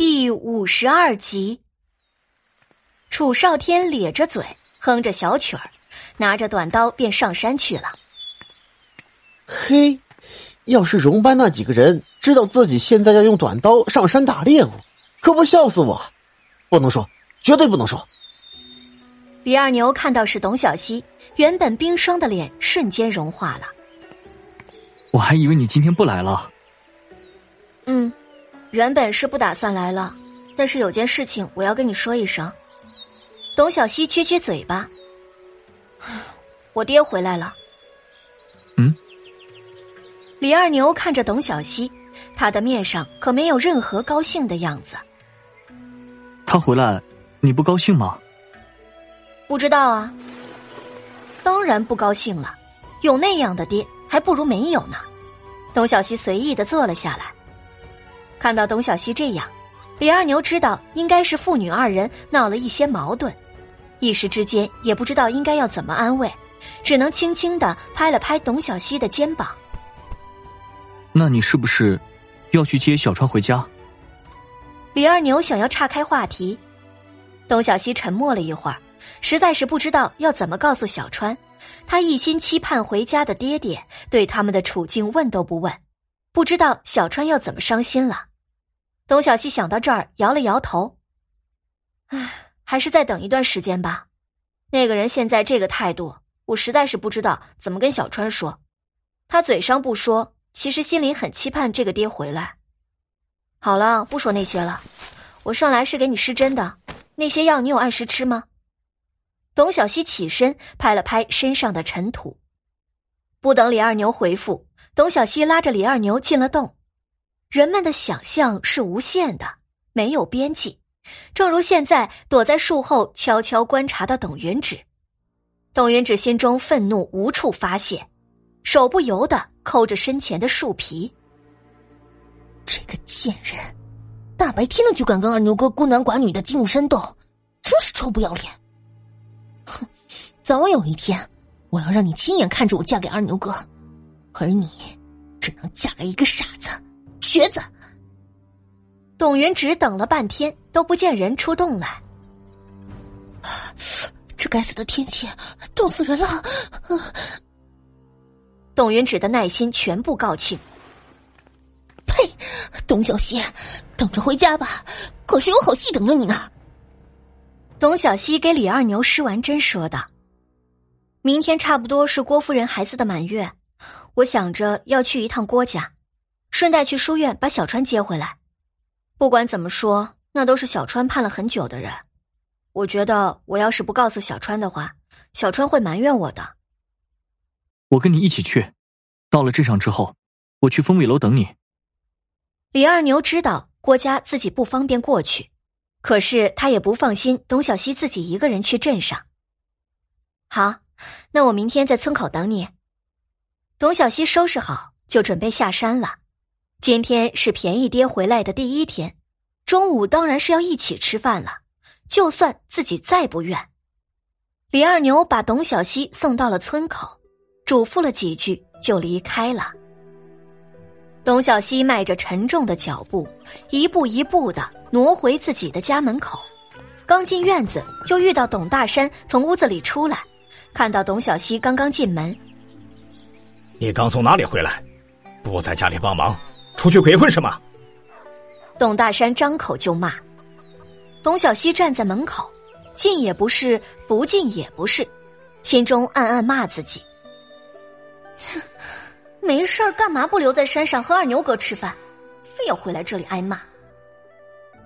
第五十二集，楚少天咧着嘴，哼着小曲儿，拿着短刀便上山去了。嘿，要是荣班那几个人知道自己现在要用短刀上山打猎物，可不笑死我！不能说，绝对不能说。李二牛看到是董小希，原本冰霜的脸瞬间融化了。我还以为你今天不来了。嗯。原本是不打算来了，但是有件事情我要跟你说一声。董小希撅撅嘴巴，我爹回来了。嗯。李二牛看着董小希，他的面上可没有任何高兴的样子。他回来，你不高兴吗？不知道啊。当然不高兴了，有那样的爹还不如没有呢。董小希随意的坐了下来。看到董小希这样，李二牛知道应该是父女二人闹了一些矛盾，一时之间也不知道应该要怎么安慰，只能轻轻的拍了拍董小希的肩膀。那你是不是要去接小川回家？李二牛想要岔开话题，董小希沉默了一会儿，实在是不知道要怎么告诉小川，他一心期盼回家的爹爹对他们的处境问都不问，不知道小川要怎么伤心了。董小希想到这儿，摇了摇头。唉，还是再等一段时间吧。那个人现在这个态度，我实在是不知道怎么跟小川说。他嘴上不说，其实心里很期盼这个爹回来。好了，不说那些了。我上来是给你施针的，那些药你有按时吃吗？董小希起身拍了拍身上的尘土。不等李二牛回复，董小希拉着李二牛进了洞。人们的想象是无限的，没有边际。正如现在躲在树后悄悄观察的董云芷，董云芷心中愤怒无处发泄，手不由得抠着身前的树皮。这个贱人，大白天的就敢跟二牛哥孤男寡女的进入山洞，真是臭不要脸！哼，早晚有一天，我要让你亲眼看着我嫁给二牛哥，而你只能嫁给一个傻子。瘸子，董云芷等了半天都不见人出洞来。这该死的天气，冻死人了！董云芷的耐心全部告罄。呸！董小西，等着回家吧，可是有好戏等着你呢。董小西给李二牛施完针，说道：“明天差不多是郭夫人孩子的满月，我想着要去一趟郭家。”顺带去书院把小川接回来。不管怎么说，那都是小川盼了很久的人。我觉得，我要是不告诉小川的话，小川会埋怨我的。我跟你一起去。到了镇上之后，我去风味楼等你。李二牛知道郭家自己不方便过去，可是他也不放心董小希自己一个人去镇上。好，那我明天在村口等你。董小希收拾好，就准备下山了。今天是便宜爹回来的第一天，中午当然是要一起吃饭了。就算自己再不愿，李二牛把董小西送到了村口，嘱咐了几句就离开了。董小西迈着沉重的脚步，一步一步的挪回自己的家门口。刚进院子，就遇到董大山从屋子里出来，看到董小西刚刚进门，你刚从哪里回来？不在家里帮忙？出去鬼混什么？董大山张口就骂。董小希站在门口，进也不是，不进也不是，心中暗暗骂自己：哼，没事儿干嘛不留在山上和二牛哥吃饭，非要回来这里挨骂？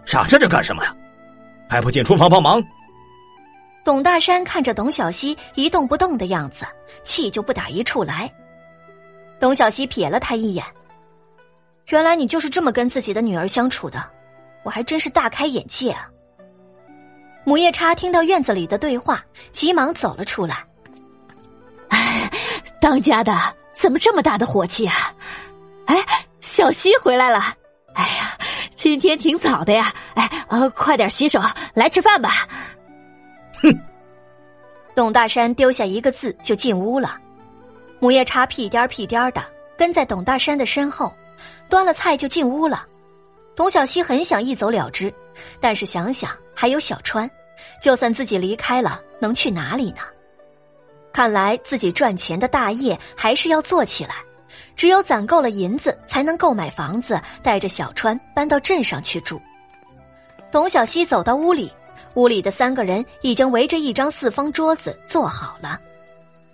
傻站着干什么呀？还不进厨房帮忙？董大山看着董小希一动不动的样子，气就不打一处来。董小希瞥了他一眼。原来你就是这么跟自己的女儿相处的，我还真是大开眼界啊！母夜叉听到院子里的对话，急忙走了出来。哎，当家的怎么这么大的火气啊？哎，小西回来了！哎呀，今天挺早的呀！哎，呃，快点洗手，来吃饭吧。哼！董大山丢下一个字就进屋了，母夜叉屁颠屁颠的跟在董大山的身后。端了菜就进屋了，董小希很想一走了之，但是想想还有小川，就算自己离开了，能去哪里呢？看来自己赚钱的大业还是要做起来，只有攒够了银子，才能购买房子，带着小川搬到镇上去住。董小希走到屋里，屋里的三个人已经围着一张四方桌子坐好了。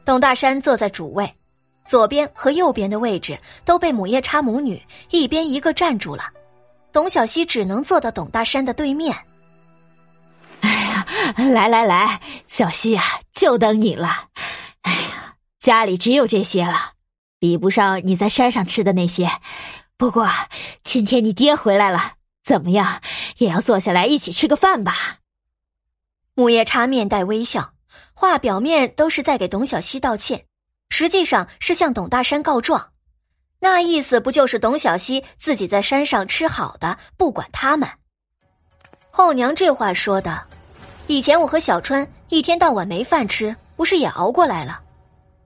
董大山坐在主位，左边和右边的位置都被母夜叉母女一边一个占住了。董小希只能坐到董大山的对面。哎呀，来来来，小希呀，就等你了。哎呀，家里只有这些了，比不上你在山上吃的那些。不过今天你爹回来了。怎么样，也要坐下来一起吃个饭吧？母夜叉面带微笑，话表面都是在给董小希道歉，实际上是向董大山告状。那意思不就是董小希自己在山上吃好的，不管他们？后娘这话说的，以前我和小川一天到晚没饭吃，不是也熬过来了？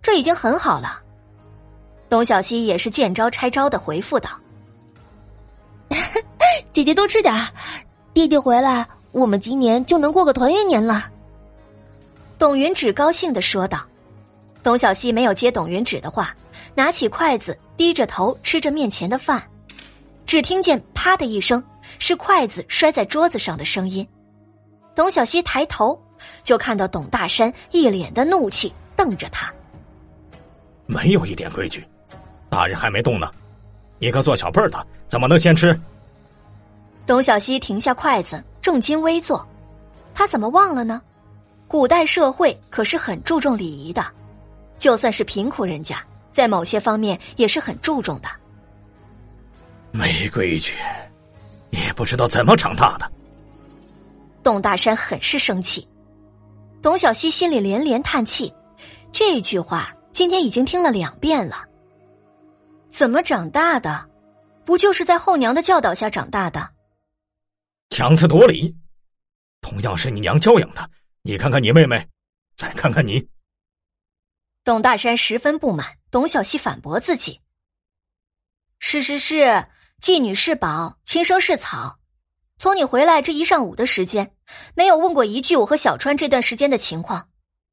这已经很好了。董小希也是见招拆招的回复道。姐姐多吃点弟弟回来，我们今年就能过个团圆年了。董云芷高兴的说道。董小希没有接董云芷的话，拿起筷子，低着头吃着面前的饭，只听见“啪”的一声，是筷子摔在桌子上的声音。董小希抬头，就看到董大山一脸的怒气瞪着他。没有一点规矩，大人还没动呢，一个做小辈的怎么能先吃？董小希停下筷子，重襟微坐。他怎么忘了呢？古代社会可是很注重礼仪的，就算是贫苦人家，在某些方面也是很注重的。没规矩，也不知道怎么长大的。董大山很是生气。董小希心里连连叹气，这句话今天已经听了两遍了。怎么长大的？不就是在后娘的教导下长大的？强词夺理，同样是你娘教养的，你看看你妹妹，再看看你。董大山十分不满，董小希反驳自己：“是是是，妓女是宝，亲生是草。从你回来这一上午的时间，没有问过一句我和小川这段时间的情况，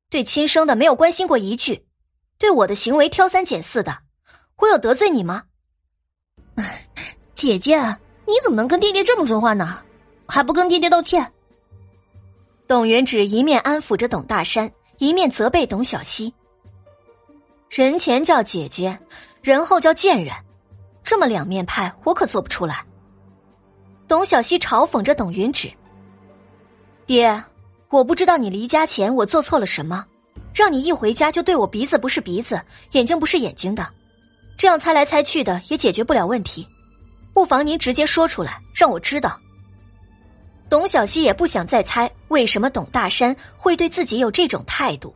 对亲生的没有关心过一句，对我的行为挑三拣四的，我有得罪你吗？”姐姐，你怎么能跟爹爹这么说话呢？还不跟爹爹道歉？董元芷一面安抚着董大山，一面责备董小希。人前叫姐姐，人后叫贱人，这么两面派，我可做不出来。董小希嘲讽着董云芷：“爹，我不知道你离家前我做错了什么，让你一回家就对我鼻子不是鼻子，眼睛不是眼睛的，这样猜来猜去的也解决不了问题。不妨您直接说出来，让我知道。”董小希也不想再猜为什么董大山会对自己有这种态度。